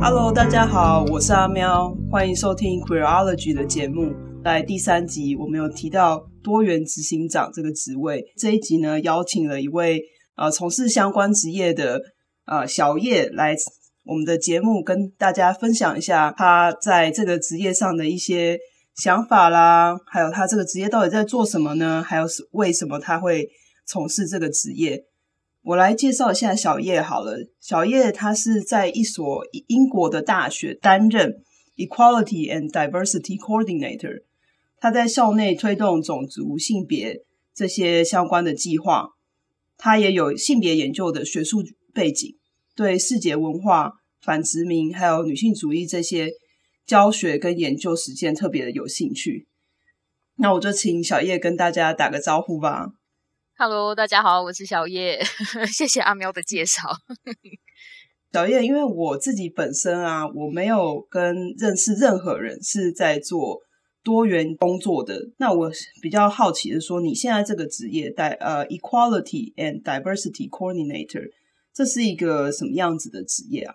Hello，大家好，我是阿喵，欢迎收听 Queerology 的节目。在第三集，我们有提到多元执行长这个职位。这一集呢，邀请了一位呃从事相关职业的呃小叶来我们的节目，跟大家分享一下他在这个职业上的一些想法啦，还有他这个职业到底在做什么呢？还有是为什么他会从事这个职业？我来介绍一下小叶好了。小叶他是在一所英国的大学担任 Equality and Diversity Coordinator，他在校内推动种族、性别这些相关的计划。他也有性别研究的学术背景，对世界文化、反殖民还有女性主义这些教学跟研究实践特别的有兴趣。那我就请小叶跟大家打个招呼吧。Hello，大家好，我是小叶，谢谢阿喵的介绍。小叶，因为我自己本身啊，我没有跟认识任何人是在做多元工作的。那我比较好奇的说，你现在这个职业，带呃，Equality and Diversity Coordinator，这是一个什么样子的职业啊？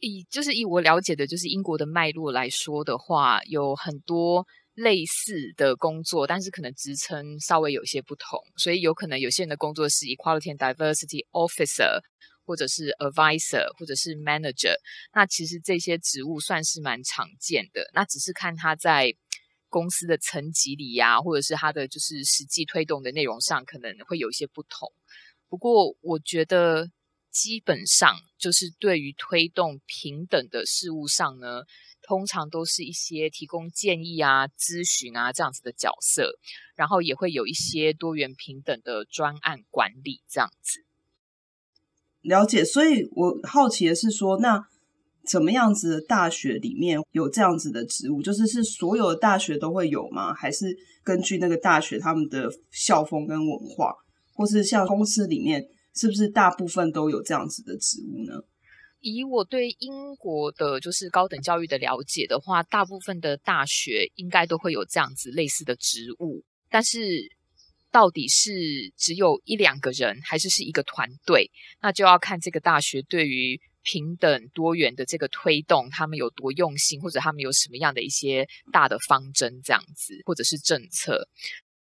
以就是以我了解的，就是英国的脉络来说的话，有很多。类似的工作，但是可能职称稍微有些不同，所以有可能有些人的工作是 Equality Diversity Officer，或者是 Advisor，或者是 Manager。那其实这些职务算是蛮常见的，那只是看他在公司的层级里呀、或者是他的就是实际推动的内容上可能会有一些不同。不过我觉得基本上就是对于推动平等的事物上呢。通常都是一些提供建议啊、咨询啊这样子的角色，然后也会有一些多元平等的专案管理这样子。了解，所以我好奇的是说，那怎么样子的大学里面有这样子的职务？就是是所有的大学都会有吗？还是根据那个大学他们的校风跟文化，或是像公司里面，是不是大部分都有这样子的职务呢？以我对英国的就是高等教育的了解的话，大部分的大学应该都会有这样子类似的职务，但是到底是只有一两个人，还是是一个团队，那就要看这个大学对于平等多元的这个推动，他们有多用心，或者他们有什么样的一些大的方针这样子，或者是政策。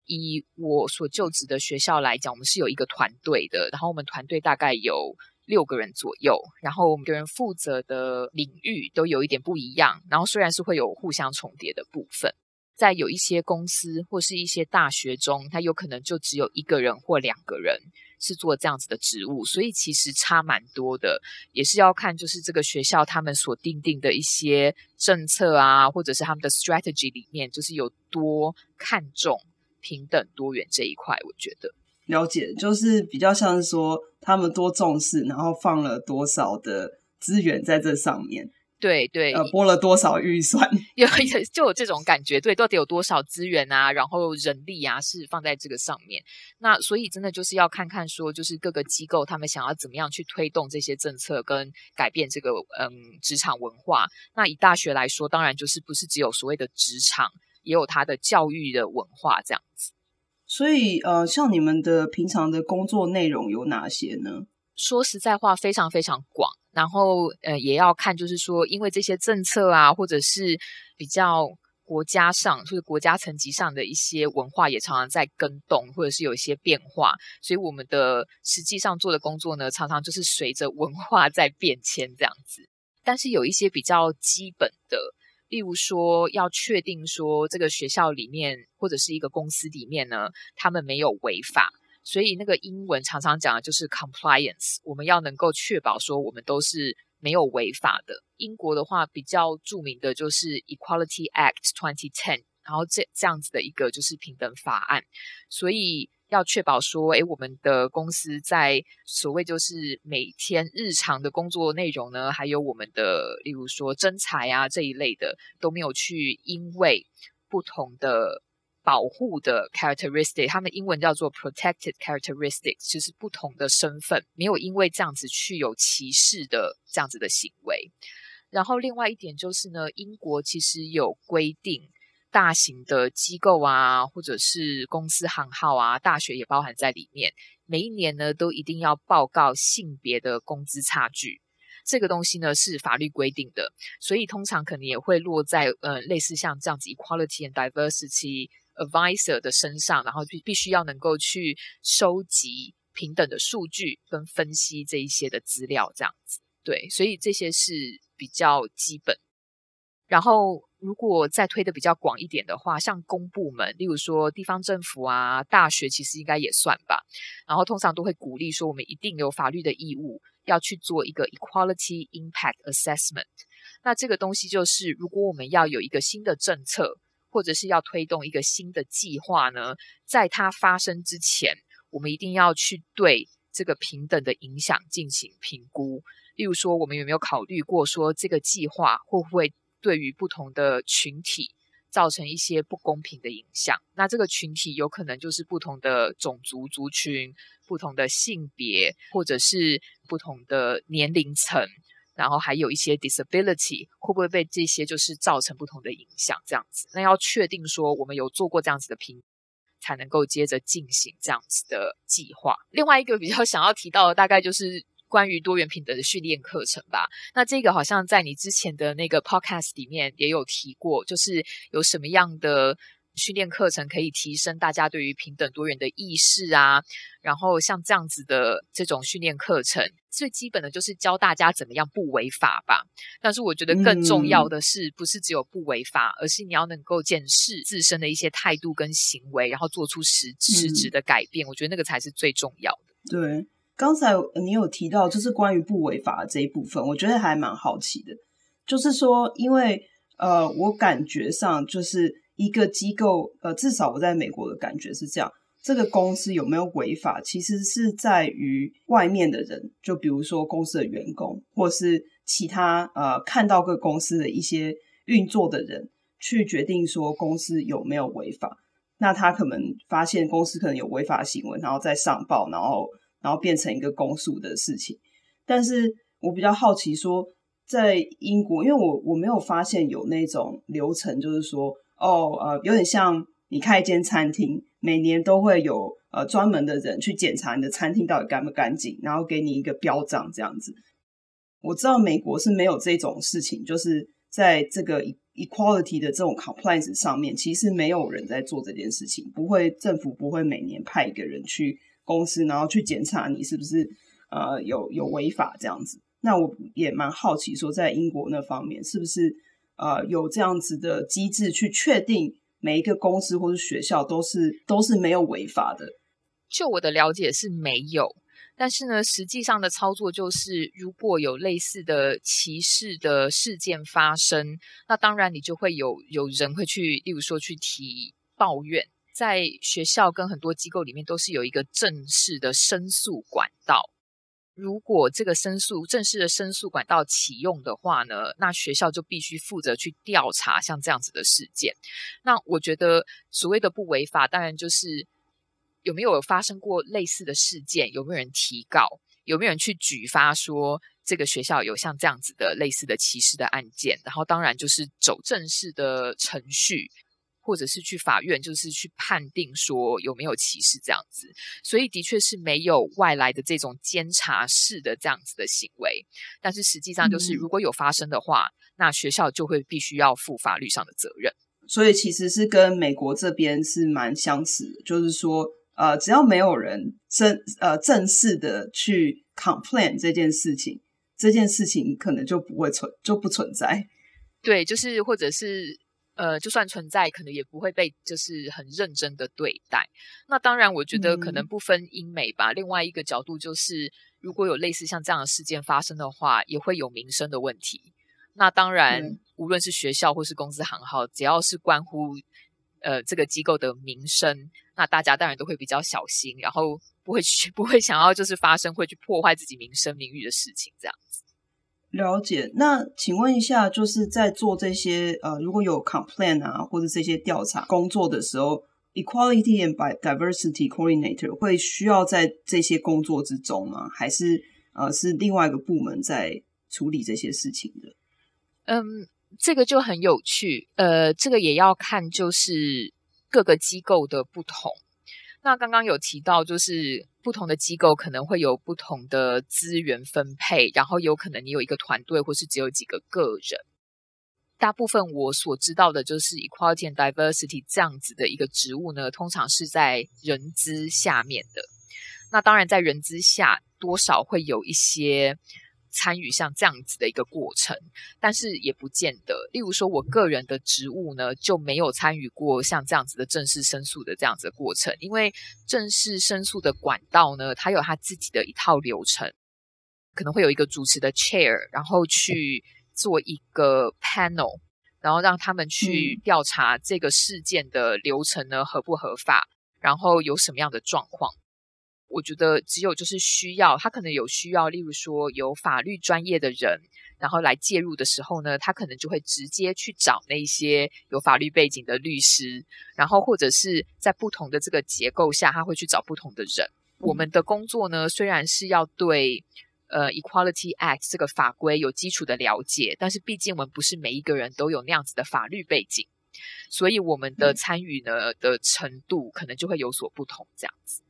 以我所就职的学校来讲，我们是有一个团队的，然后我们团队大概有。六个人左右，然后我们个人负责的领域都有一点不一样，然后虽然是会有互相重叠的部分，在有一些公司或是一些大学中，它有可能就只有一个人或两个人是做这样子的职务，所以其实差蛮多的，也是要看就是这个学校他们所定定的一些政策啊，或者是他们的 strategy 里面，就是有多看重平等多元这一块，我觉得。了解，就是比较像是说他们多重视，然后放了多少的资源在这上面。对对，呃，拨了多少预算？有有就有这种感觉，对，到底有多少资源啊？然后人力啊，是放在这个上面。那所以真的就是要看看说，就是各个机构他们想要怎么样去推动这些政策跟改变这个嗯职场文化。那以大学来说，当然就是不是只有所谓的职场，也有它的教育的文化这样子。所以，呃，像你们的平常的工作内容有哪些呢？说实在话，非常非常广。然后，呃，也要看，就是说，因为这些政策啊，或者是比较国家上，或者国家层级上的一些文化，也常常在更动，或者是有一些变化。所以，我们的实际上做的工作呢，常常就是随着文化在变迁这样子。但是，有一些比较基本的。例如说，要确定说这个学校里面或者是一个公司里面呢，他们没有违法，所以那个英文常常讲的就是 compliance。我们要能够确保说我们都是没有违法的。英国的话比较著名的就是 Equality Act 2010，然后这这样子的一个就是平等法案，所以。要确保说，诶，我们的公司在所谓就是每天日常的工作内容呢，还有我们的，例如说征才啊这一类的，都没有去因为不同的保护的 characteristic，他们英文叫做 protected characteristics，就是不同的身份，没有因为这样子去有歧视的这样子的行为。然后另外一点就是呢，英国其实有规定，大型的机构啊，或者是公司行号啊，大学也包含在里面，每一年呢都一定要报告性别的工资差距。这个东西呢是法律规定的，所以通常可能也会落在呃类似像这样子 equality and diversity advisor 的身上，然后必必须要能够去收集平等的数据跟分析这一些的资料，这样子。对，所以这些是比较基本。然后如果再推的比较广一点的话，像公部门，例如说地方政府啊、大学，其实应该也算吧。然后通常都会鼓励说，我们一定有法律的义务。要去做一个 equality impact assessment，那这个东西就是，如果我们要有一个新的政策，或者是要推动一个新的计划呢，在它发生之前，我们一定要去对这个平等的影响进行评估。例如说，我们有没有考虑过说，这个计划会不会对于不同的群体造成一些不公平的影响？那这个群体有可能就是不同的种族族群。不同的性别，或者是不同的年龄层，然后还有一些 disability，会不会被这些就是造成不同的影响？这样子，那要确定说我们有做过这样子的评，才能够接着进行这样子的计划。另外一个比较想要提到的，大概就是关于多元平等的训练课程吧。那这个好像在你之前的那个 podcast 里面也有提过，就是有什么样的。训练课程可以提升大家对于平等多元的意识啊，然后像这样子的这种训练课程，最基本的就是教大家怎么样不违法吧。但是我觉得更重要的是，不是只有不违法，嗯、而是你要能够检视自身的一些态度跟行为，然后做出实实质的改变。嗯、我觉得那个才是最重要的。对，刚才你有提到就是关于不违法的这一部分，我觉得还蛮好奇的，就是说，因为呃，我感觉上就是。一个机构，呃，至少我在美国的感觉是这样，这个公司有没有违法，其实是在于外面的人，就比如说公司的员工，或是其他呃看到各公司的一些运作的人，去决定说公司有没有违法。那他可能发现公司可能有违法行为，然后再上报，然后然后变成一个公诉的事情。但是我比较好奇说，在英国，因为我我没有发现有那种流程，就是说。哦，呃，有点像你开一间餐厅，每年都会有呃专门的人去检查你的餐厅到底干不干净，然后给你一个标章这样子。我知道美国是没有这种事情，就是在这个 equality 的这种 compliance 上面，其实没有人在做这件事情，不会政府不会每年派一个人去公司，然后去检查你是不是呃有有违法这样子。那我也蛮好奇说，在英国那方面是不是？呃，有这样子的机制去确定每一个公司或者学校都是都是没有违法的。就我的了解是没有，但是呢，实际上的操作就是，如果有类似的歧视的事件发生，那当然你就会有有人会去，例如说去提抱怨，在学校跟很多机构里面都是有一个正式的申诉管道。如果这个申诉正式的申诉管道启用的话呢，那学校就必须负责去调查像这样子的事件。那我觉得所谓的不违法，当然就是有没有发生过类似的事件，有没有人提告，有没有人去举发说这个学校有像这样子的类似的歧视的案件，然后当然就是走正式的程序。或者是去法院，就是去判定说有没有歧视这样子，所以的确是没有外来的这种监察式的这样子的行为。但是实际上就是，如果有发生的话，嗯、那学校就会必须要负法律上的责任。所以其实是跟美国这边是蛮相似的，就是说，呃，只要没有人正呃正式的去 complain 这件事情，这件事情可能就不会存就不存在。对，就是或者是。呃，就算存在，可能也不会被就是很认真的对待。那当然，我觉得可能不分英美吧。嗯、另外一个角度就是，如果有类似像这样的事件发生的话，也会有民生的问题。那当然，嗯、无论是学校或是公司行号，只要是关乎呃这个机构的名声，那大家当然都会比较小心，然后不会去 不会想要就是发生会去破坏自己名声名誉的事情这样子。了解，那请问一下，就是在做这些呃，如果有 complain 啊，或者这些调查工作的时候，Equality and Diversity Coordinator 会需要在这些工作之中吗？还是呃是另外一个部门在处理这些事情的？嗯，这个就很有趣。呃，这个也要看就是各个机构的不同。那刚刚有提到，就是不同的机构可能会有不同的资源分配，然后有可能你有一个团队，或是只有几个个人。大部分我所知道的就是 equality and diversity 这样子的一个职务呢，通常是在人资下面的。那当然，在人资下多少会有一些参与像这样子的一个过程，但是也不见得。例如说，我个人的职务呢，就没有参与过像这样子的正式申诉的这样子的过程，因为正式申诉的管道呢，它有它自己的一套流程，可能会有一个主持的 chair，然后去。做一个 panel，然后让他们去调查这个事件的流程呢，合不合法，然后有什么样的状况。我觉得只有就是需要他可能有需要，例如说有法律专业的人，然后来介入的时候呢，他可能就会直接去找那些有法律背景的律师，然后或者是在不同的这个结构下，他会去找不同的人。我们的工作呢，虽然是要对。呃，Equality Act 这个法规有基础的了解，但是毕竟我们不是每一个人都有那样子的法律背景，所以我们的参与呢、嗯、的程度可能就会有所不同。这样子，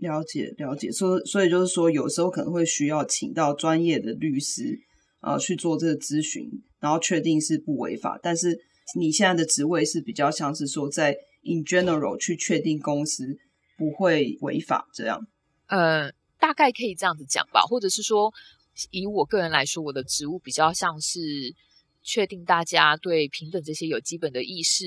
了解了解，所所以就是说，有时候可能会需要请到专业的律师啊、呃、去做这个咨询，然后确定是不违法。但是你现在的职位是比较像是说，在 in general 去确定公司不会违法这样。呃。大概可以这样子讲吧，或者是说，以我个人来说，我的职务比较像是确定大家对平等这些有基本的意识，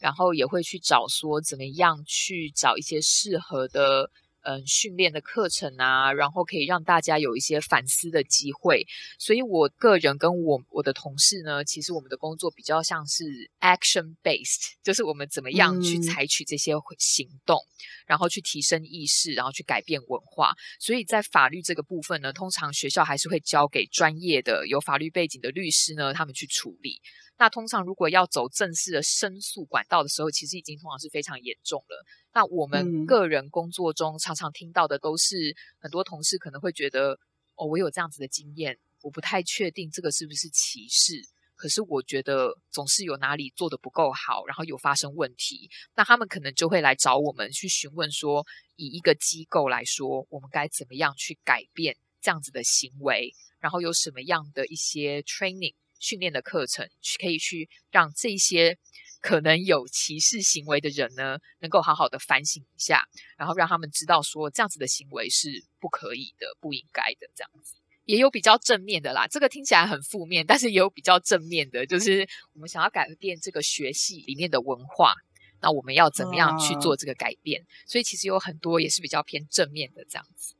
然后也会去找说怎么样去找一些适合的。嗯，训练的课程啊，然后可以让大家有一些反思的机会。所以，我个人跟我我的同事呢，其实我们的工作比较像是 action based，就是我们怎么样去采取这些行动，嗯、然后去提升意识，然后去改变文化。所以在法律这个部分呢，通常学校还是会交给专业的有法律背景的律师呢，他们去处理。那通常如果要走正式的申诉管道的时候，其实已经通常是非常严重了。那我们个人工作中常常听到的都是很多同事可能会觉得，哦，我有这样子的经验，我不太确定这个是不是歧视，可是我觉得总是有哪里做得不够好，然后有发生问题，那他们可能就会来找我们去询问说，以一个机构来说，我们该怎么样去改变这样子的行为，然后有什么样的一些 training 训练的课程，可以去让这些。可能有歧视行为的人呢，能够好好的反省一下，然后让他们知道说这样子的行为是不可以的、不应该的。这样子也有比较正面的啦，这个听起来很负面，但是也有比较正面的，就是我们想要改变这个学系里面的文化，那我们要怎么样去做这个改变？啊、所以其实有很多也是比较偏正面的这样子。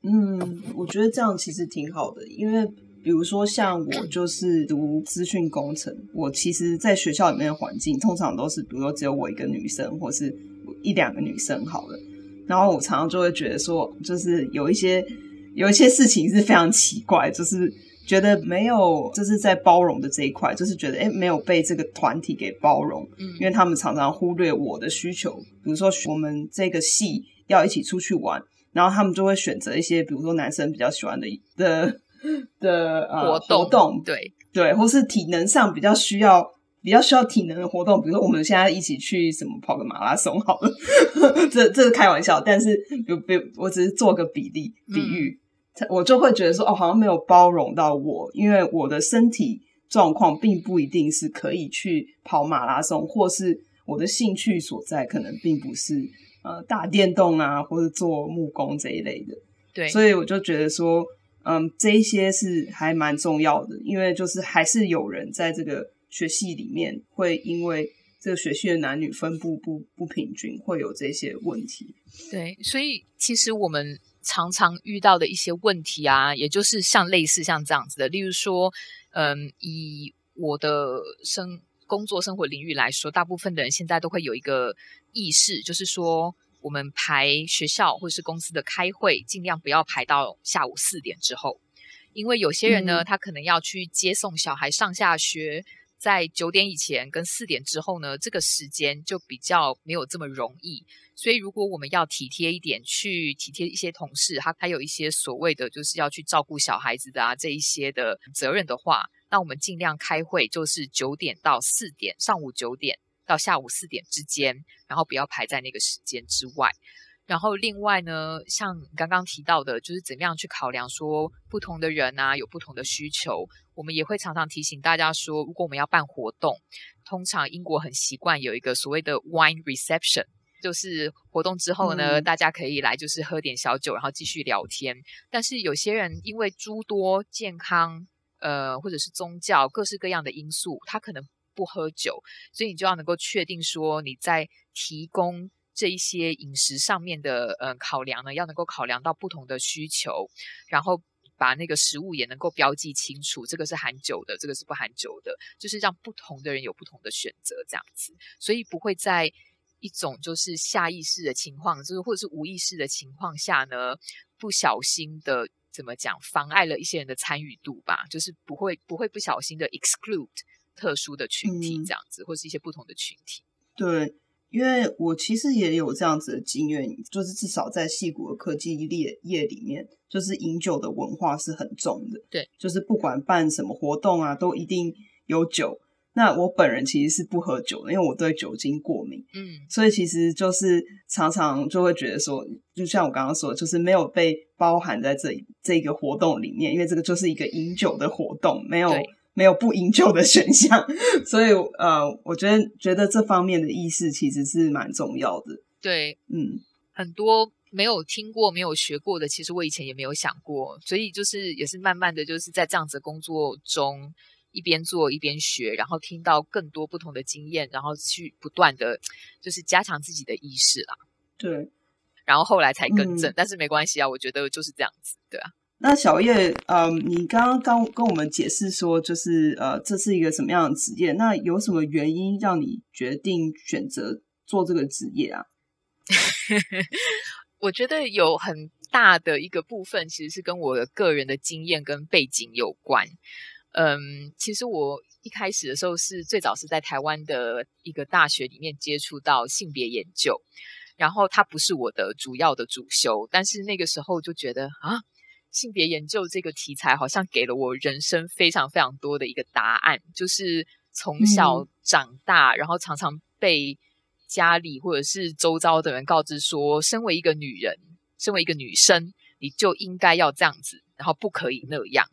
嗯，我觉得这样其实挺好的，因为。比如说，像我就是读资讯工程，我其实在学校里面的环境通常都是，比如说只有我一个女生，或是一两个女生好了。然后我常常就会觉得说，就是有一些有一些事情是非常奇怪，就是觉得没有，就是在包容的这一块，就是觉得诶没有被这个团体给包容，嗯，因为他们常常忽略我的需求。比如说我们这个系要一起出去玩，然后他们就会选择一些，比如说男生比较喜欢的的。的呃活动，活动。对。对，或是体能上比较需要比较需要体能的活动，比如说我们现在一起去什么跑个马拉松好了，这这是开玩笑，但是比比我只是做个比例比喻，嗯、我就会觉得说哦，好像没有包容到我，因为我的身体状况并不一定是可以去跑马拉松，或是我的兴趣所在可能并不是呃打电动啊，或者做木工这一类的，对，所以我就觉得说。嗯，这一些是还蛮重要的，因为就是还是有人在这个学系里面会因为这个学系的男女分布不不平均，会有这些问题。对，所以其实我们常常遇到的一些问题啊，也就是像类似像这样子的，例如说，嗯，以我的生工作生活领域来说，大部分的人现在都会有一个意识，就是说。我们排学校或是公司的开会，尽量不要排到下午四点之后，因为有些人呢，嗯、他可能要去接送小孩上下学，在九点以前跟四点之后呢，这个时间就比较没有这么容易。所以，如果我们要体贴一点，去体贴一些同事，他他有一些所谓的就是要去照顾小孩子的啊这一些的责任的话，那我们尽量开会就是九点到四点，上午九点到下午四点之间，然后不要排在那个时间之外。然后另外呢，像刚刚提到的，就是怎么样去考量说不同的人啊有不同的需求，我们也会常常提醒大家说，如果我们要办活动，通常英国很习惯有一个所谓的 wine reception，就是活动之后呢，嗯、大家可以来就是喝点小酒，然后继续聊天。但是有些人因为诸多健康呃或者是宗教各式各样的因素，他可能不喝酒，所以你就要能够确定说你在提供。这一些饮食上面的呃考量呢，要能够考量到不同的需求，然后把那个食物也能够标记清楚，这个是含酒的，这个是不含酒的，就是让不同的人有不同的选择，这样子，所以不会在一种就是下意识的情况，就是或者是无意识的情况下呢，不小心的怎么讲，妨碍了一些人的参与度吧，就是不会不会不小心的 exclude 特殊的群体这样子，嗯、或是一些不同的群体，对。因为我其实也有这样子的经验，就是至少在矽谷的科技业业里面，就是饮酒的文化是很重的。对，就是不管办什么活动啊，都一定有酒。那我本人其实是不喝酒的，因为我对酒精过敏。嗯，所以其实就是常常就会觉得说，就像我刚刚说，就是没有被包含在这这个活动里面，因为这个就是一个饮酒的活动，没有。没有不营救的选项，所以呃，我觉得觉得这方面的意识其实是蛮重要的。对，嗯，很多没有听过、没有学过的，其实我以前也没有想过，所以就是也是慢慢的就是在这样子的工作中一边做一边学，然后听到更多不同的经验，然后去不断的就是加强自己的意识啦。对，然后后来才更正，嗯，但是没关系啊，我觉得就是这样子，对啊。那小叶，嗯，你刚刚刚跟我们解释说，就是呃，这是一个什么样的职业？那有什么原因让你决定选择做这个职业啊？我觉得有很大的一个部分，其实是跟我的个人的经验跟背景有关。嗯，其实我一开始的时候是最早是在台湾的一个大学里面接触到性别研究，然后它不是我的主要的主修，但是那个时候就觉得啊。性别研究这个题材好像给了我人生非常非常多的一个答案，就是从小长大，嗯、然后常常被家里或者是周遭的人告知说，身为一个女人，身为一个女生，你就应该要这样子，然后不可以那样。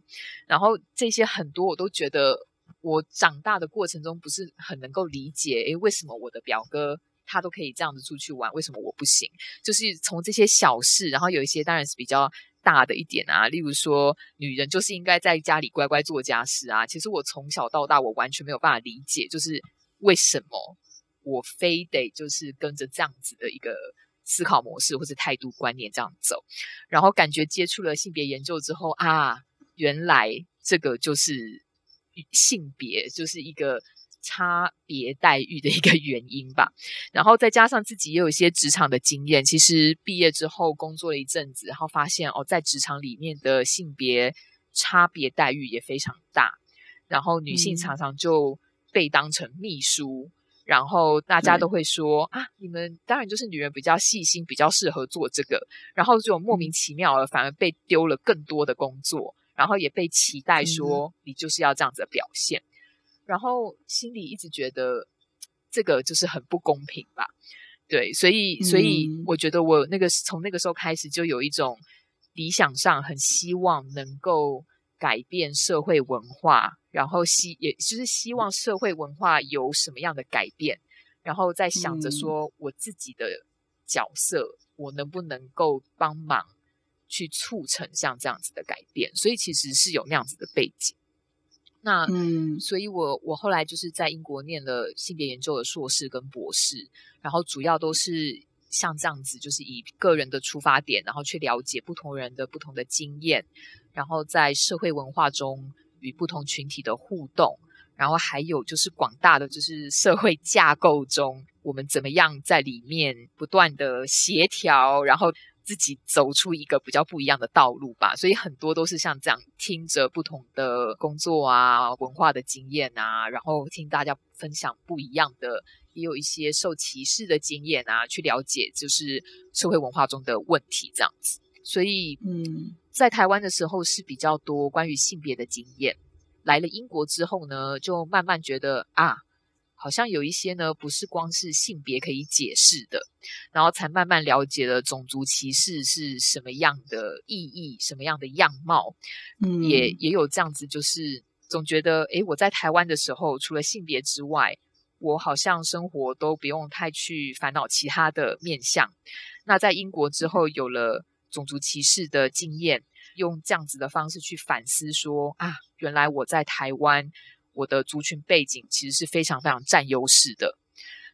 然后这些很多我都觉得，我长大的过程中不是很能够理解，诶，为什么我的表哥他都可以这样子出去玩，为什么我不行？就是从这些小事，然后有一些当然是比较。大的一点啊，例如说，女人就是应该在家里乖乖做家事啊。其实我从小到大，我完全没有办法理解，就是为什么我非得就是跟着这样子的一个思考模式或者态度观念这样走。然后感觉接触了性别研究之后啊，原来这个就是性别，就是一个。差别待遇的一个原因吧，然后再加上自己也有一些职场的经验，其实毕业之后工作了一阵子，然后发现哦，在职场里面的性别差别待遇也非常大，然后女性常常就被当成秘书，嗯、然后大家都会说啊，你们当然就是女人比较细心，比较适合做这个，然后就莫名其妙的反而被丢了更多的工作，然后也被期待说你就是要这样子的表现。然后心里一直觉得这个就是很不公平吧，对，所以所以我觉得我那个从那个时候开始就有一种理想上很希望能够改变社会文化，然后希也就是希望社会文化有什么样的改变，然后在想着说我自己的角色我能不能够帮忙去促成像这样子的改变，所以其实是有那样子的背景。那嗯，所以我我后来就是在英国念了性别研究的硕士跟博士，然后主要都是像这样子，就是以个人的出发点，然后去了解不同人的不同的经验，然后在社会文化中与不同群体的互动，然后还有就是广大的就是社会架构中，我们怎么样在里面不断的协调，然后自己走出一个比较不一样的道路吧。所以很多都是像这样，听着不同的工作啊、文化的经验啊，然后听大家分享不一样的，也有一些受歧视的经验啊，去了解就是社会文化中的问题这样子。所以，嗯，在台湾的时候是比较多关于性别的经验。来了英国之后呢，就慢慢觉得啊，好像有一些呢，不是光是性别可以解释的，然后才慢慢了解了种族歧视是什么样的意义，什么样的样貌。嗯，也也有这样子，就是总觉得，诶，我在台湾的时候，除了性别之外，我好像生活都不用太去烦恼其他的面向。那在英国之后，有了种族歧视的经验。用这样子的方式去反思说，说啊，原来我在台湾，我的族群背景其实是非常非常占优势的，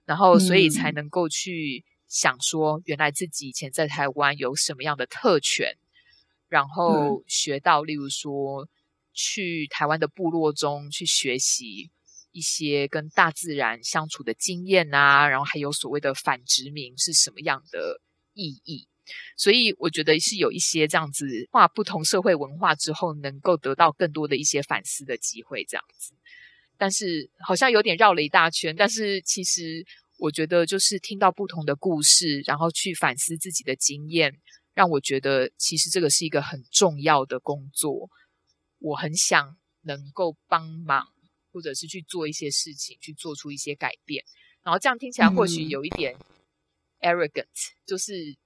然后所以才能够去想说，原来自己以前在台湾有什么样的特权，然后学到，例如说去台湾的部落中去学习一些跟大自然相处的经验啊，然后还有所谓的反殖民是什么样的意义。所以我觉得是有一些这样子跨不同社会文化之后，能够得到更多的一些反思的机会，这样子。但是好像有点绕了一大圈。但是其实我觉得，就是听到不同的故事，然后去反思自己的经验，让我觉得其实这个是一个很重要的工作。我很想能够帮忙，或者是去做一些事情，去做出一些改变。然后这样听起来或许有一点 arrogant，就是。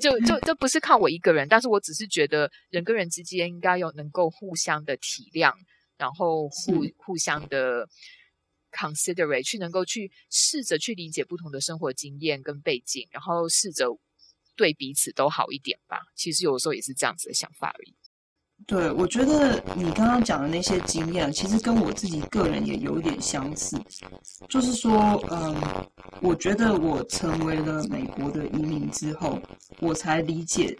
就就这不是靠我一个人，但是我只是觉得人跟人之间应该有能够互相的体谅，然后互互相的 considerate，去能够去试着去理解不同的生活经验跟背景，然后试着对彼此都好一点吧。其实有的时候也是这样子的想法而已。对，我觉得你刚刚讲的那些经验，其实跟我自己个人也有点相似。就是说，嗯，我觉得我成为了美国的移民之后，我才理解，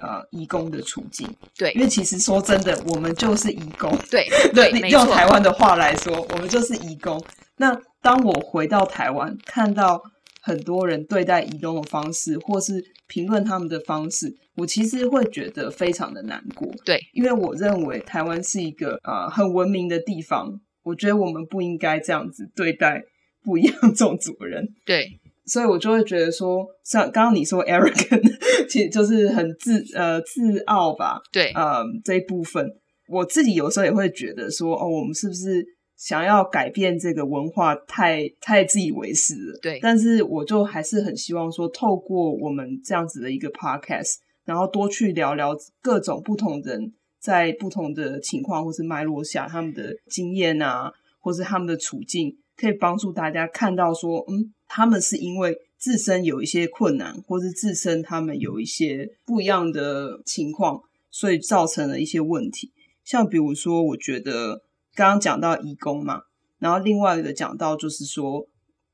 呃，移工的处境。对，因为其实说真的，我们就是移工。对对，对 用台湾的话来说，我们就是移工。那当我回到台湾，看到很多人对待移动的方式，或是评论他们的方式，我其实会觉得非常的难过。对，因为我认为台湾是一个呃很文明的地方，我觉得我们不应该这样子对待不一样种族的人。对，所以我就会觉得说，像刚刚你说 arrogant，其实就是很自呃自傲吧。对，呃这一部分，我自己有时候也会觉得说，哦，我们是不是？想要改变这个文化太，太太自以为是了。对，但是我就还是很希望说，透过我们这样子的一个 podcast，然后多去聊聊各种不同人在不同的情况或是脉络下他们的经验啊，或是他们的处境，可以帮助大家看到说，嗯，他们是因为自身有一些困难，或是自身他们有一些不一样的情况，所以造成了一些问题。像比如说，我觉得。刚刚讲到移工嘛，然后另外一个讲到就是说，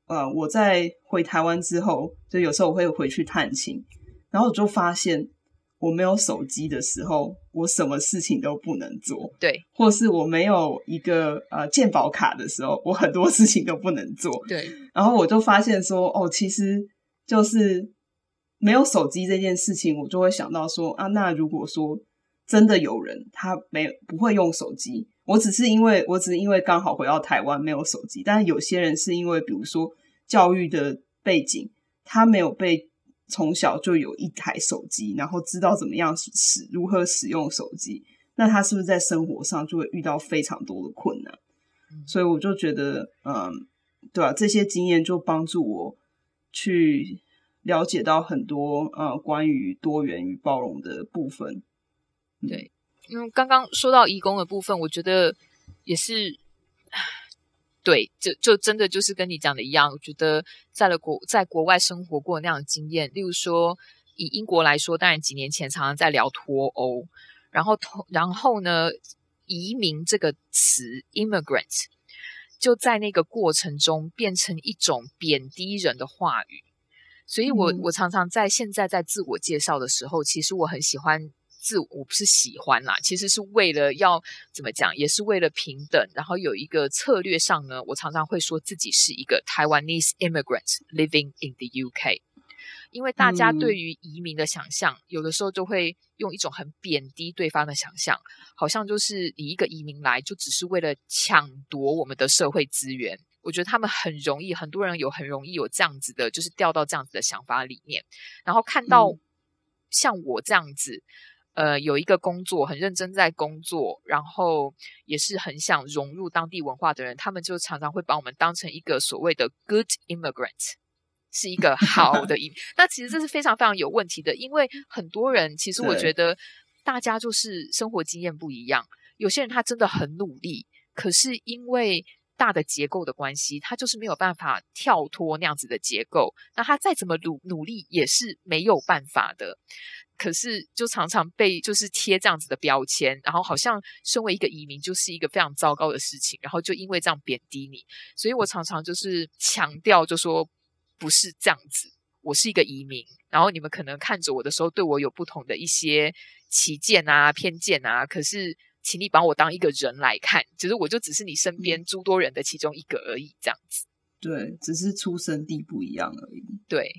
呃，我在回台湾之后，就有时候我会回去探亲，然后我就发现我没有手机的时候，我什么事情都不能做，对，或是我没有一个呃健保卡的时候，我很多事情都不能做，对，然后我就发现说，哦，其实就是没有手机这件事情，我就会想到说，啊，那如果说真的有人他没不会用手机。我只是因为，我只是因为刚好回到台湾没有手机，但是有些人是因为，比如说教育的背景，他没有被从小就有一台手机，然后知道怎么样使如何使用手机，那他是不是在生活上就会遇到非常多的困难？所以我就觉得，嗯，对啊，这些经验就帮助我去了解到很多呃关于多元与包容的部分，对。因为刚刚说到移工的部分，我觉得也是对，就就真的就是跟你讲的一样。我觉得在了国在国外生活过那样的经验，例如说以英国来说，当然几年前常常在聊脱欧，然后脱然后呢，移民这个词 immigrant 就在那个过程中变成一种贬低人的话语，所以我、嗯、我常常在现在在自我介绍的时候，其实我很喜欢。自我不是喜欢啦，其实是为了要怎么讲，也是为了平等。然后有一个策略上呢，我常常会说自己是一个 Taiwanese immigrant living in the UK，因为大家对于移民的想象，嗯、有的时候就会用一种很贬低对方的想象，好像就是你一个移民来就只是为了抢夺我们的社会资源。我觉得他们很容易，很多人有很容易有这样子的，就是掉到这样子的想法里面，然后看到像我这样子。嗯呃，有一个工作很认真在工作，然后也是很想融入当地文化的人，他们就常常会把我们当成一个所谓的 good immigrant，是一个好的 移民。那其实这是非常非常有问题的，因为很多人其实我觉得大家就是生活经验不一样，有些人他真的很努力，可是因为大的结构的关系，他就是没有办法跳脱那样子的结构，那他再怎么努努力也是没有办法的。可是，就常常被就是贴这样子的标签，然后好像身为一个移民就是一个非常糟糕的事情，然后就因为这样贬低你，所以我常常就是强调，就说不是这样子，我是一个移民，然后你们可能看着我的时候对我有不同的一些歧见啊、偏见啊，可是请你把我当一个人来看，其实我就只是你身边诸多人的其中一个而已，这样子。对，只是出生地不一样而已。对。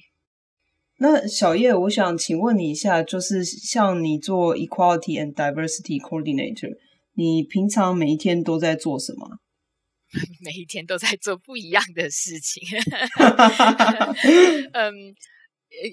那小叶，我想请问你一下，就是像你做 Equality and Diversity Coordinator，你平常每一天都在做什么？每一天都在做不一样的事情。嗯，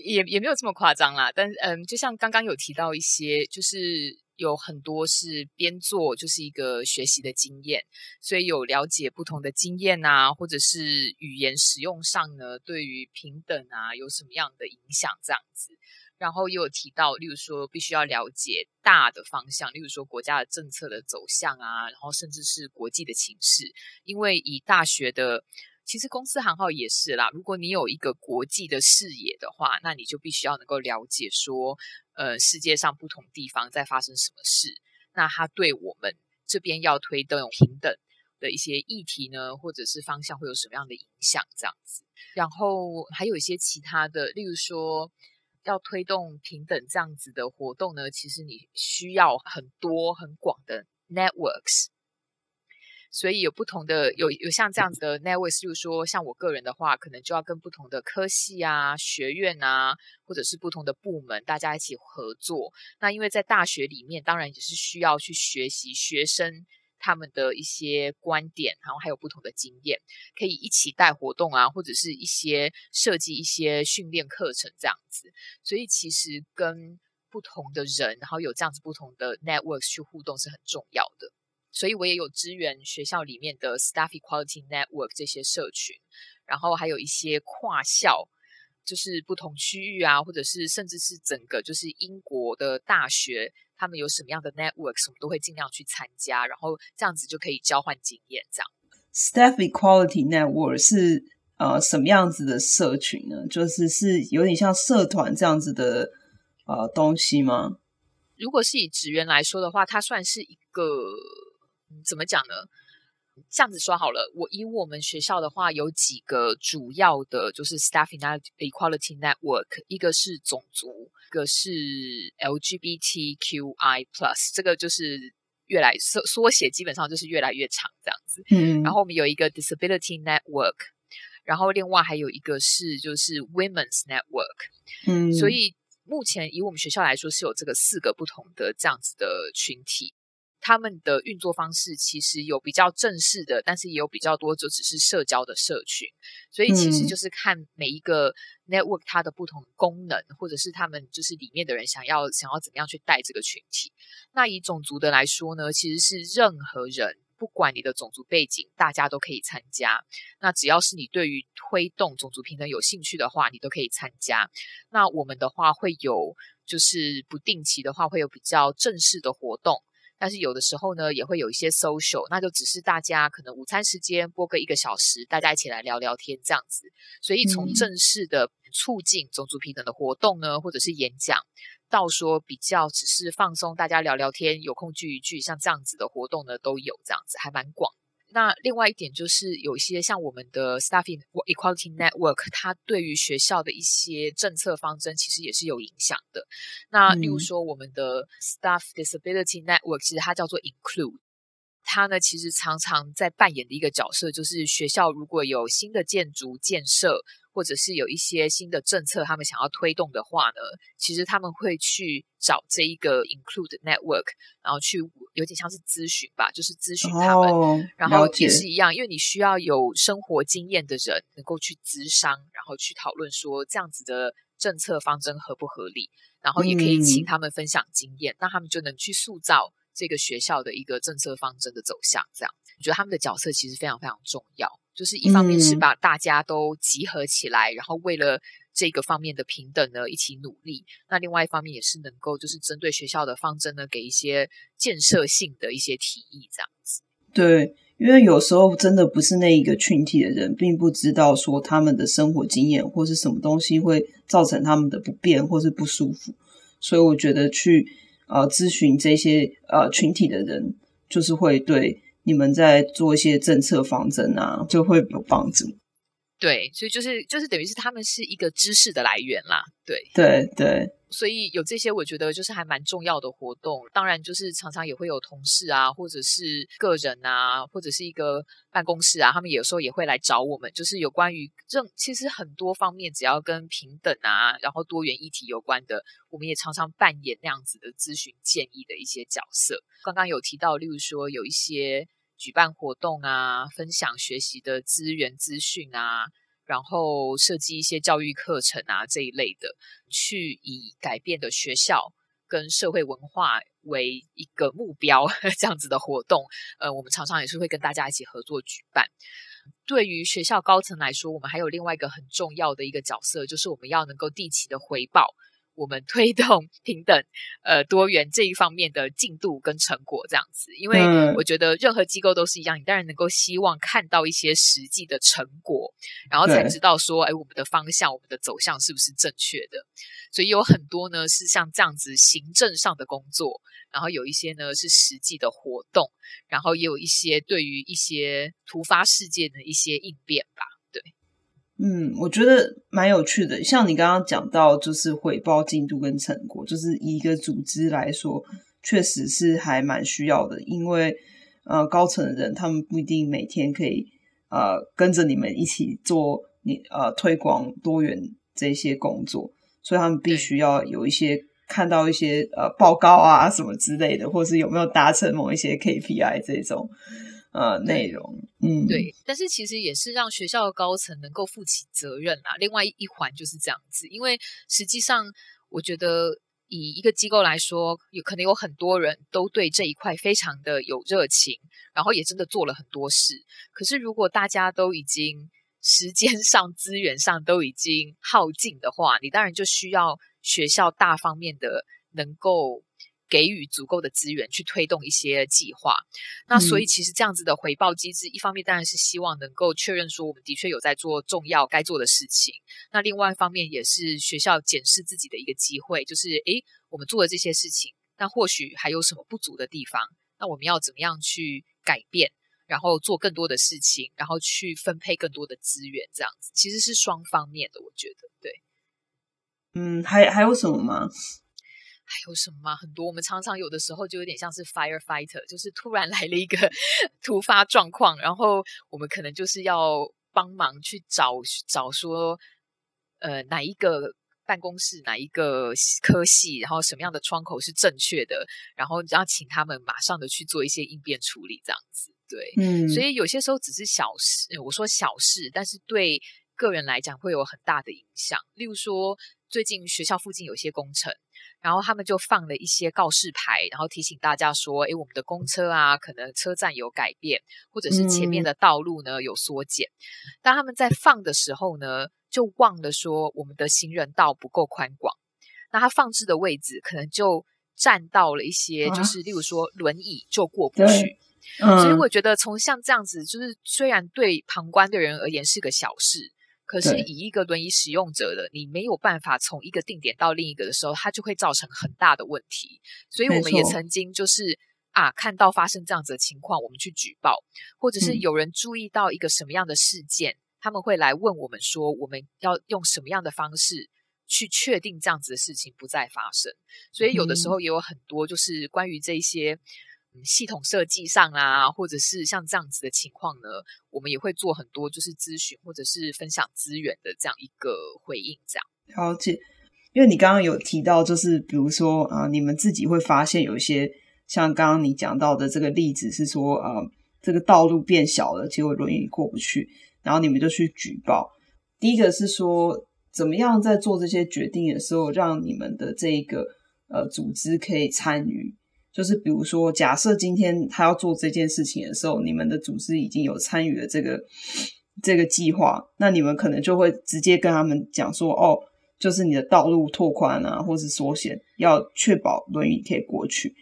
也也没有这么夸张啦，但是嗯，就像刚刚有提到一些，就是。有很多是边做就是一个学习的经验，所以有了解不同的经验啊，或者是语言使用上呢，对于平等啊有什么样的影响这样子。然后又有提到，例如说必须要了解大的方向，例如说国家的政策的走向啊，然后甚至是国际的情势，因为以大学的。其实公司行号也是啦。如果你有一个国际的视野的话，那你就必须要能够了解说，呃，世界上不同地方在发生什么事。那它对我们这边要推动平等的一些议题呢，或者是方向会有什么样的影响？这样子。然后还有一些其他的，例如说要推动平等这样子的活动呢，其实你需要很多很广的 networks。所以有不同的有有像这样子的 networks，就是说像我个人的话，可能就要跟不同的科系啊、学院啊，或者是不同的部门，大家一起合作。那因为在大学里面，当然也是需要去学习学生他们的一些观点，然后还有不同的经验，可以一起带活动啊，或者是一些设计一些训练课程这样子。所以其实跟不同的人，然后有这样子不同的 networks 去互动是很重要的。所以我也有支援学校里面的 Staff Equality Network 这些社群，然后还有一些跨校，就是不同区域啊，或者是甚至是整个就是英国的大学，他们有什么样的 networks，我们都会尽量去参加，然后这样子就可以交换经验。这样，Staff Equality Network 是呃什么样子的社群呢？就是是有点像社团这样子的呃东西吗？如果是以职员来说的话，它算是一个。怎么讲呢？这样子说好了，我以我们学校的话，有几个主要的，就是 staff in equality Network，一个是种族，一个是 LGBTQI Plus，这个就是越来缩缩写，基本上就是越来越长这样子。嗯，然后我们有一个 Disability Network，然后另外还有一个是就是 Women's Network。嗯，所以目前以我们学校来说，是有这个四个不同的这样子的群体。他们的运作方式其实有比较正式的，但是也有比较多就只是社交的社群，所以其实就是看每一个 network 它的不同功能，或者是他们就是里面的人想要想要怎么样去带这个群体。那以种族的来说呢，其实是任何人，不管你的种族背景，大家都可以参加。那只要是你对于推动种族平等有兴趣的话，你都可以参加。那我们的话会有，就是不定期的话会有比较正式的活动。但是有的时候呢，也会有一些 social，那就只是大家可能午餐时间播个一个小时，大家一起来聊聊天这样子。所以从正式的促进种族平等的活动呢，或者是演讲，到说比较只是放松，大家聊聊天，有空聚一聚，像这样子的活动呢，都有这样子，还蛮广。那另外一点就是，有一些像我们的 Staffing Equality Network，它对于学校的一些政策方针其实也是有影响的。那例如说，我们的 Staff Disability Network，其实它叫做 Include。它呢，其实常常在扮演的一个角色，就是学校如果有新的建筑建设，或者是有一些新的政策，他们想要推动的话呢，其实他们会去找这一个 Include Network，然后去有点像是咨询吧，就是咨询他们，哦、然后也是一样，因为你需要有生活经验的人能够去咨商，然后去讨论说这样子的政策方针合不合理，然后也可以请他们分享经验，那、嗯、他们就能去塑造这个学校的一个政策方针的走向。这样，我觉得他们的角色其实非常非常重要。就是一方面是把大家都集合起来，嗯、然后为了这个方面的平等呢一起努力。那另外一方面也是能够就是针对学校的方针呢，给一些建设性的一些提议，这样子。对，因为有时候真的不是那一个群体的人，并不知道说他们的生活经验或是什么东西会造成他们的不便或是不舒服，所以我觉得去呃咨询这些呃群体的人，就是会对。你们在做一些政策方针啊，就会有帮助。对，所以就是就是等于是他们是一个知识的来源啦。对对对，所以有这些，我觉得就是还蛮重要的活动。当然，就是常常也会有同事啊，或者是个人啊，或者是一个办公室啊，他们有时候也会来找我们，就是有关于这其实很多方面，只要跟平等啊，然后多元议题有关的，我们也常常扮演那样子的咨询建议的一些角色。刚刚有提到，例如说有一些。举办活动啊，分享学习的资源资讯啊，然后设计一些教育课程啊这一类的，去以改变的学校跟社会文化为一个目标，这样子的活动，呃，我们常常也是会跟大家一起合作举办。对于学校高层来说，我们还有另外一个很重要的一个角色，就是我们要能够定期的回报。我们推动平等、呃多元这一方面的进度跟成果，这样子，因为我觉得任何机构都是一样，你当然能够希望看到一些实际的成果，然后才知道说，哎，我们的方向、我们的走向是不是正确的。所以有很多呢是像这样子行政上的工作，然后有一些呢是实际的活动，然后也有一些对于一些突发事件的一些应变吧。嗯，我觉得蛮有趣的。像你刚刚讲到，就是回报进度跟成果，就是以一个组织来说，确实是还蛮需要的。因为呃，高层的人他们不一定每天可以呃跟着你们一起做你呃推广多元这些工作，所以他们必须要有一些看到一些呃报告啊什么之类的，或是有没有达成某一些 KPI 这种。呃，内容，嗯，对，但是其实也是让学校的高层能够负起责任啦。另外一环就是这样子，因为实际上，我觉得以一个机构来说，有可能有很多人都对这一块非常的有热情，然后也真的做了很多事。可是如果大家都已经时间上、资源上都已经耗尽的话，你当然就需要学校大方面的能够。给予足够的资源去推动一些计划，那所以其实这样子的回报机制，嗯、一方面当然是希望能够确认说我们的确有在做重要该做的事情，那另外一方面也是学校检视自己的一个机会，就是诶，我们做了这些事情，那或许还有什么不足的地方，那我们要怎么样去改变，然后做更多的事情，然后去分配更多的资源，这样子其实是双方面的，我觉得对。嗯，还还有什么吗？还有什么吗？很多，我们常常有的时候就有点像是 firefighter，就是突然来了一个 突发状况，然后我们可能就是要帮忙去找找说，呃，哪一个办公室，哪一个科系，然后什么样的窗口是正确的，然后要请他们马上的去做一些应变处理，这样子。对，嗯，所以有些时候只是小事，我说小事，但是对个人来讲会有很大的影响。例如说，最近学校附近有些工程。然后他们就放了一些告示牌，然后提醒大家说：“诶，我们的公车啊，可能车站有改变，或者是前面的道路呢有缩减。”嗯。当他们在放的时候呢，就忘了说我们的行人道不够宽广。那他放置的位置可能就占到了一些，啊、就是例如说轮椅就过不去。嗯。所以我觉得从像这样子，就是虽然对旁观的人而言是个小事。可是以一个轮椅使用者的，你没有办法从一个定点到另一个的时候，它就会造成很大的问题。所以我们也曾经就是啊，看到发生这样子的情况，我们去举报，或者是有人注意到一个什么样的事件，嗯、他们会来问我们说，我们要用什么样的方式去确定这样子的事情不再发生。所以有的时候也有很多就是关于这些系统设计上啊，或者是像这样子的情况呢，我们也会做很多就是咨询或者是分享资源的这样一个回应。这样了解，因为你刚刚有提到，就是比如说啊、你们自己会发现有一些像刚刚你讲到的这个例子是说啊、呃，这个道路变小了，结果轮椅过不去，然后你们就去举报。第一个是说，怎么样在做这些决定的时候，让你们的这一个呃组织可以参与。就是比如说，假设今天他要做这件事情的时候，你们的组织已经有参与了这个这个计划，那你们可能就会直接跟他们讲说，哦，就是你的道路拓宽啊，或是缩减，要确保轮椅可以过去。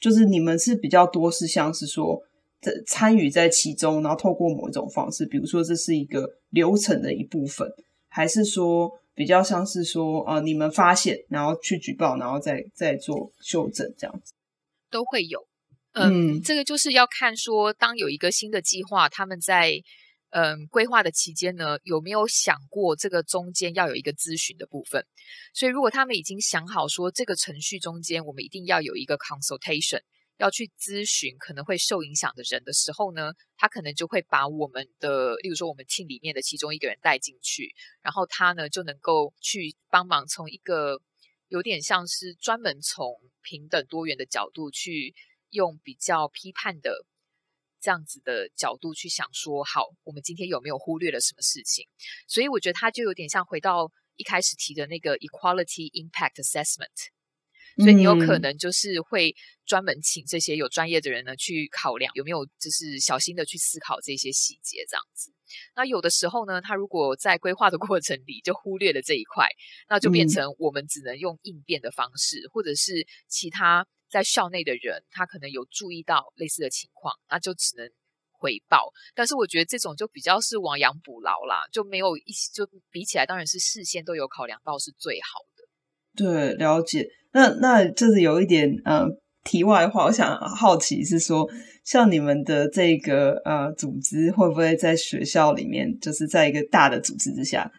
就是你们是比较多是像是说，这参与在其中，然后透过某一种方式，比如说这是一个流程的一部分，还是说比较像是说，呃，你们发现，然后去举报，然后再再做修正这样子。都会有，嗯，嗯，这个就是要看说，当有一个新的计划，他们在嗯规划的期间呢，有没有想过这个中间要有一个咨询的部分？所以，如果他们已经想好说，这个程序中间我们一定要有一个 consultation，要去咨询可能会受影响的人的时候呢，他可能就会把我们的，例如说我们 team 里面的其中一个人带进去，然后他呢就能够去帮忙从一个。有点像是专门从平等多元的角度去用比较批判的这样子的角度去想说，好，我们今天有没有忽略了什么事情？所以我觉得它就有点像回到一开始提的那个 equality impact assessment。所以你有可能就是会专门请这些有专业的人呢去考量有没有就是小心的去思考这些细节这样子。那有的时候呢，他如果在规划的过程里就忽略了这一块，那就变成我们只能用应变的方式，嗯、或者是其他在校内的人他可能有注意到类似的情况，那就只能回报。但是我觉得这种就比较是亡羊补牢啦，就没有一就比起来，当然是事先都有考量到是最好的。对，了解。那那就是有一点呃题外话，我想好奇是说，像你们的这个呃组织会不会在学校里面，就是在一个大的组织之下，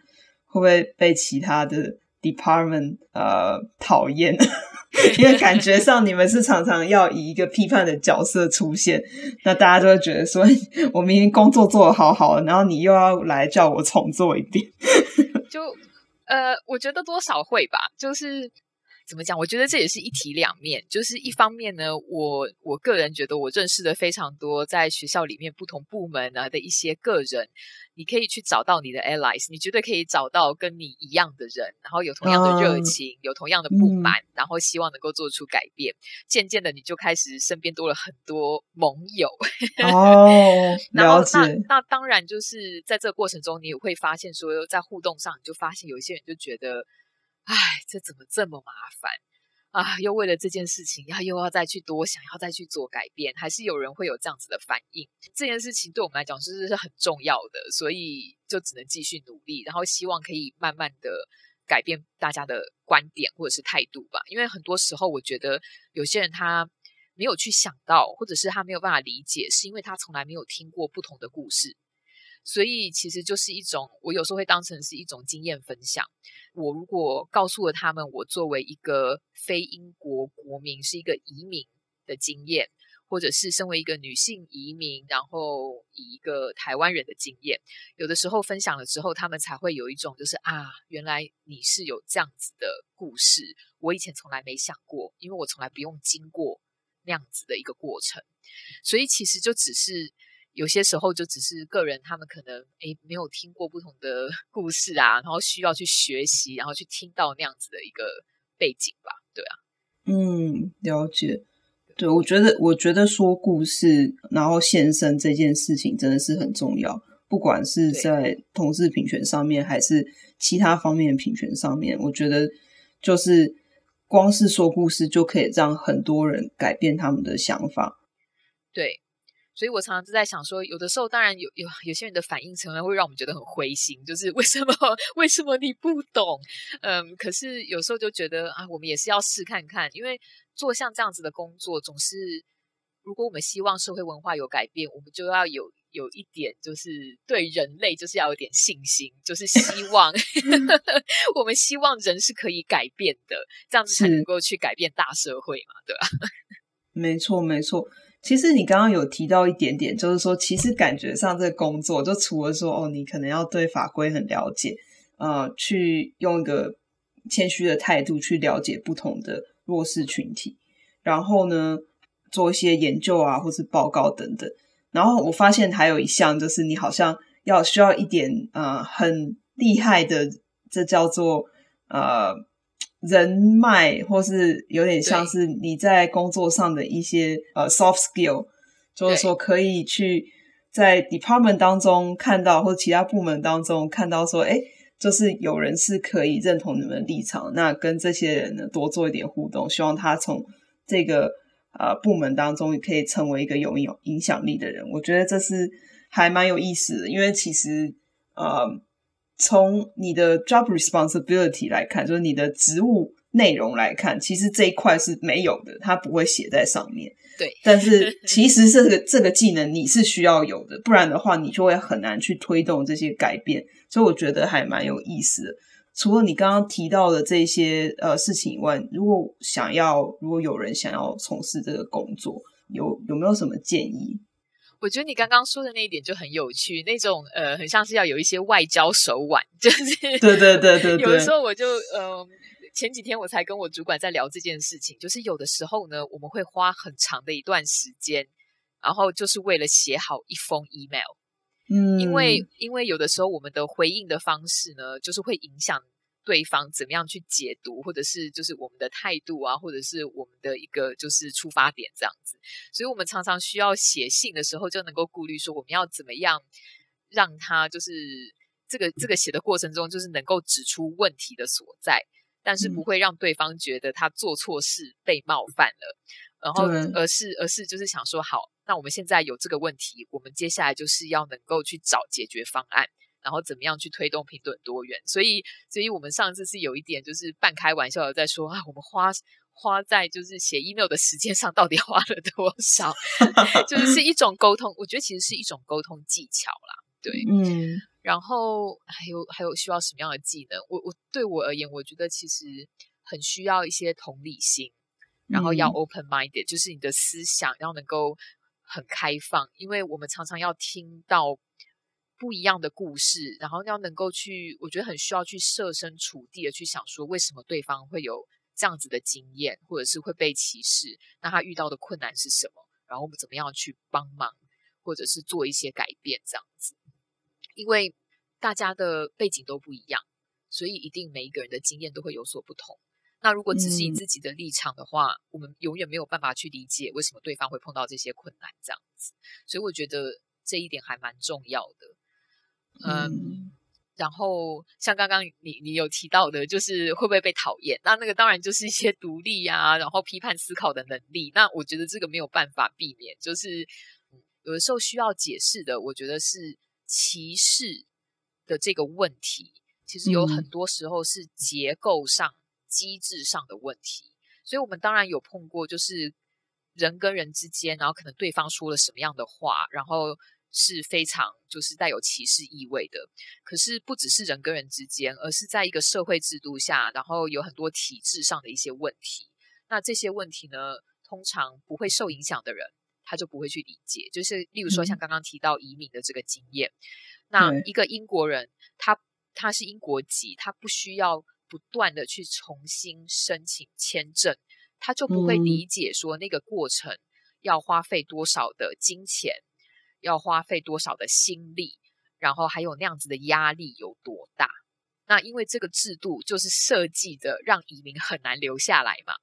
会不会被其他的 department 呃讨厌？因为感觉上你们是常常要以一个批判的角色出现，那大家就会觉得说，我明明工作做得好好的，然后你又要来叫我重做一遍，就呃，我觉得多少会吧，就是。怎么讲？我觉得这也是一体两面。就是一方面呢，我我个人觉得我认识的非常多，在学校里面不同部门啊的一些个人，你可以去找到你的 allies，你绝对可以找到跟你一样的人，然后有同样的热情，有同样的不满，嗯、然后希望能够做出改变。渐渐的，你就开始身边多了很多盟友。哦，了解。那那当然就是在这个过程中，你也会发现说，在互动上，你就发现有一些人就觉得。唉，这怎么这么麻烦啊？又为了这件事情，要又要再去多想要再去做改变，还是有人会有这样子的反应？这件事情对我们来讲是是很重要的，所以就只能继续努力，然后希望可以慢慢的改变大家的观点或者是态度吧。因为很多时候，我觉得有些人他没有去想到，或者是他没有办法理解，是因为他从来没有听过不同的故事。所以其实就是一种，我有时候会当成是一种经验分享。我如果告诉了他们，我作为一个非英国国民是一个移民的经验，或者是身为一个女性移民，然后以一个台湾人的经验，有的时候分享了之后，他们才会有一种就是啊，原来你是有这样子的故事，我以前从来没想过，因为我从来不用经过那样子的一个过程，所以其实就只是。有些时候就只是个人，他们可能诶没有听过不同的 故事啊，然后需要去学习，然后去听到那样子的一个背景吧，对啊，嗯，了解。对，我觉得，我觉得说故事，然后现身这件事情真的是很重要，不管是在同志平权上面，还是其他方面的平权上面，我觉得就是光是说故事就可以让很多人改变他们的想法，对。所以我常常就在想说，有的时候当然有有有些人的反应，可能会让我们觉得很灰心，就是为什么为什么你不懂？嗯，可是有时候就觉得啊，我们也是要试看看，因为做像这样子的工作，总是如果我们希望社会文化有改变，我们就要有有一点，就是对人类就是要有点信心，就是希望 我们希望人是可以改变的，这样子才能够去改变大社会嘛，对吧？没错，没错。其实你刚刚有提到一点点，就是说，其实感觉上这个工作，就除了说哦，你可能要对法规很了解，呃，去用一个谦虚的态度去了解不同的弱势群体，然后呢，做一些研究啊，或是报告等等。然后我发现还有一项，就是你好像要需要一点呃很厉害的，这叫做呃人脉，或是有点像是你在工作上的一些呃 soft skill，就是说可以去在 department 当中看到，或其他部门当中看到说，诶，就是有人是可以认同你们的立场，那跟这些人呢多做一点互动，希望他从这个。呃，部门当中也可以成为一个有有影响力的人，我觉得这是还蛮有意思的。因为其实，呃，从你的 job responsibility 来看，就是你的职务内容来看，其实这一块是没有的，它不会写在上面。对，但是 其实这个这个技能你是需要有的，不然的话你就会很难去推动这些改变。所以我觉得还蛮有意思的。除了你刚刚提到的这些呃事情以外，如果想要，如果有人想要从事这个工作，有有没有什么建议？我觉得你刚刚说的那一点就很有趣，那种呃，很像是要有一些外交手腕，就是对对对对对。有的时候我就呃，前几天我才跟我主管在聊这件事情，就是有的时候呢，我们会花很长的一段时间，然后就是为了写好一封 email。嗯，因为因为有的时候我们的回应的方式呢，就是会影响对方怎么样去解读，或者是就是我们的态度啊，或者是我们的一个就是出发点这样子。所以我们常常需要写信的时候，就能够顾虑说我们要怎么样让他就是这个这个写的过程中，就是能够指出问题的所在，但是不会让对方觉得他做错事被冒犯了，然后而是而是就是想说好。那我们现在有这个问题，我们接下来就是要能够去找解决方案，然后怎么样去推动平等多元。所以，所以我们上次是有一点就是半开玩笑的在说啊，我们花花在就是写 email 的时间上到底花了多少？就是是一种沟通，我觉得其实是一种沟通技巧啦。对，嗯。然后还有还有需要什么样的技能？我我对我而言，我觉得其实很需要一些同理心，然后要 open minded，就是你的思想要能够。很开放，因为我们常常要听到不一样的故事，然后要能够去，我觉得很需要去设身处地的去想说，为什么对方会有这样子的经验，或者是会被歧视，那他遇到的困难是什么？然后我们怎么样去帮忙，或者是做一些改变，这样子。因为大家的背景都不一样，所以一定每一个人的经验都会有所不同。那如果只是以自己的立场的话，嗯，我们永远没有办法去理解为什么对方会碰到这些困难这样子，所以我觉得这一点还蛮重要的。嗯，嗯，然后像刚刚你你有提到的，就是会不会被讨厌？那那个当然就是一些独立啊，然后批判思考的能力。那我觉得这个没有办法避免，就是有的时候需要解释的。我觉得是歧视的这个问题，其实有很多时候是结构上。机制上的问题，所以我们当然有碰过，就是人跟人之间，然后可能对方说了什么样的话，然后是非常就是带有歧视意味的。可是不只是人跟人之间，而是在一个社会制度下，然后有很多体制上的一些问题。那这些问题呢，通常不会受影响的人，他就不会去理解。就是例如说，像刚刚提到移民的这个经验，嗯、那一个英国人，他他是英国籍，他不需要。不断的去重新申请签证，他就不会理解说那个过程要花费多少的金钱，要花费多少的心力，然后还有那样子的压力有多大。那因为这个制度就是设计的让移民很难留下来嘛，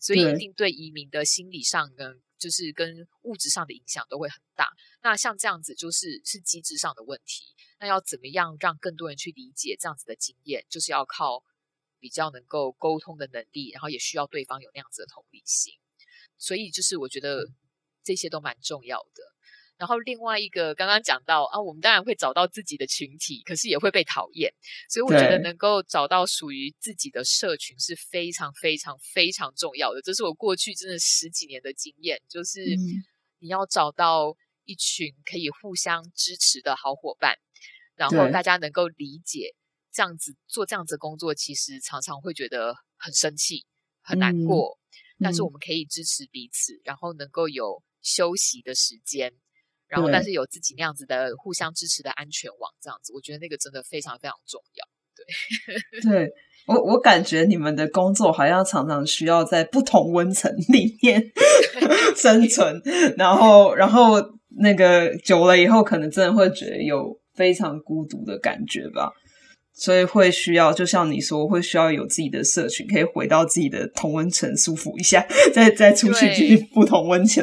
所以一定对移民的心理上跟就是跟物质上的影响都会很大。那像这样子就是是机制上的问题。那要怎么样让更多人去理解这样子的经验，就是要靠。比较能够沟通的能力，然后也需要对方有那样子的同理心，所以就是我觉得这些都蛮重要的。然后另外一个刚刚讲到啊，我们当然会找到自己的群体，可是也会被讨厌，所以我觉得能够找到属于自己的社群是非常非常非常重要的。这是我过去真的十几年的经验，就是你要找到一群可以互相支持的好伙伴，然后大家能够理解。这样子做这样子工作，其实常常会觉得很生气、很难过，嗯、但是我们可以支持彼此，然后能够有休息的时间，然后但是有自己那样子的互相支持的安全网，这样子，我觉得那个真的非常非常重要。对，对我我感觉你们的工作好像常常需要在不同温层里面 生存，然后然后那个久了以后，可能真的会觉得有非常孤独的感觉吧。所以会需要，就像你说，会需要有自己的社群，可以回到自己的同温层舒服一下，再再出去去不同温层。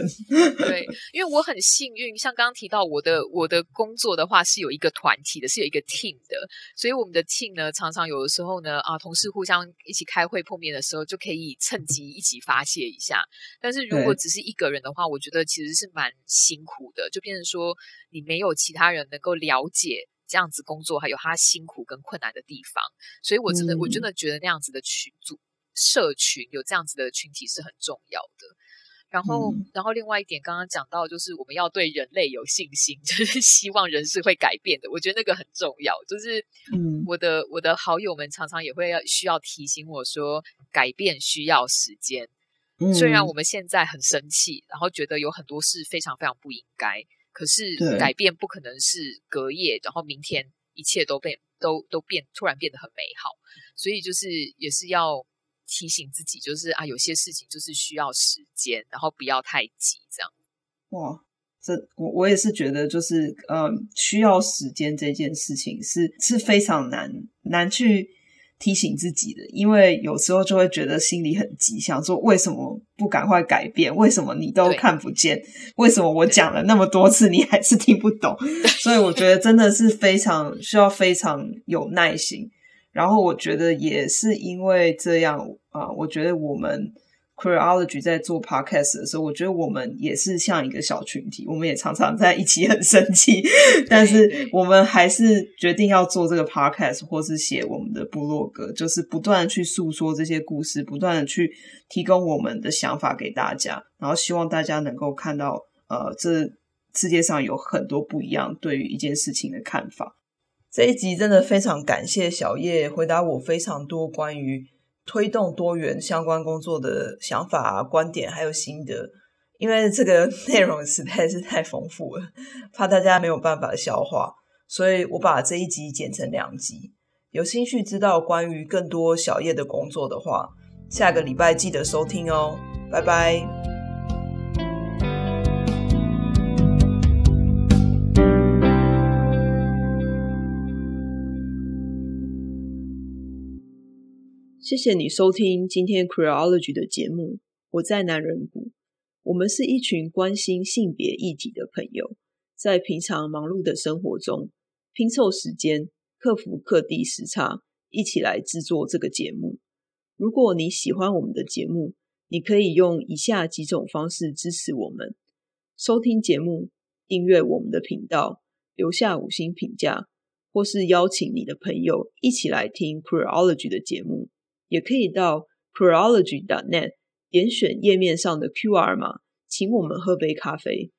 对，因为我很幸运，像刚刚提到我的我的工作的话是有一个团体的，是有一个 team 的，所以我们的 team 呢，常常有的时候呢，啊，同事互相一起开会碰面的时候，就可以趁机一起发泄一下。但是如果只是一个人的话，我觉得其实是蛮辛苦的，就变成说你没有其他人能够了解。这样子工作还有他辛苦跟困难的地方，所以我真的、嗯、我真的觉得那样子的群组社群有这样子的群体是很重要的。然后，嗯、然后另外一点刚刚讲到，就是我们要对人类有信心，就是希望人是会改变的。我觉得那个很重要。就是，嗯，我的我的好友们常常也会要需要提醒我说，改变需要时间。嗯、虽然我们现在很生气，然后觉得有很多事非常非常不应该。可是改变不可能是隔夜，然后明天一切都变都都变突然变得很美好，所以就是也是要提醒自己，就是啊，有些事情就是需要时间，然后不要太急，这样。哇，这我我也是觉得，就是嗯，需要时间这件事情是是非常难难去。提醒自己的，因为有时候就会觉得心里很急，想说为什么不赶快改变？为什么你都看不见？为什么我讲了那么多次，你还是听不懂？所以我觉得真的是非常需要非常有耐心。然后我觉得也是因为这样啊、呃，我觉得我们。Queerology 在做 podcast 的时候，我觉得我们也是像一个小群体，我们也常常在一起很生气，但是我们还是决定要做这个 podcast，或是写我们的部落格，就是不断的去诉说这些故事，不断的去提供我们的想法给大家，然后希望大家能够看到，呃，这世界上有很多不一样对于一件事情的看法。这一集真的非常感谢小叶回答我非常多关于。推动多元相关工作的想法啊、观点还有心得，因为这个 内容实在是太丰富了，怕大家没有办法消化，所以我把这一集剪成两集。有兴趣知道关于更多小叶的工作的话，下个礼拜记得收听哦，拜拜。谢谢你收听今天 Queerology 的节目。我在男人谷，我们是一群关心性别议题的朋友，在平常忙碌的生活中拼凑时间，克服各地时差，一起来制作这个节目。如果你喜欢我们的节目，你可以用以下几种方式支持我们：收听节目、订阅我们的频道、留下五星评价，或是邀请你的朋友一起来听 Queerology 的节目。也可以到 Preology .net 点选页面上的 QR 码，请我们喝杯咖啡。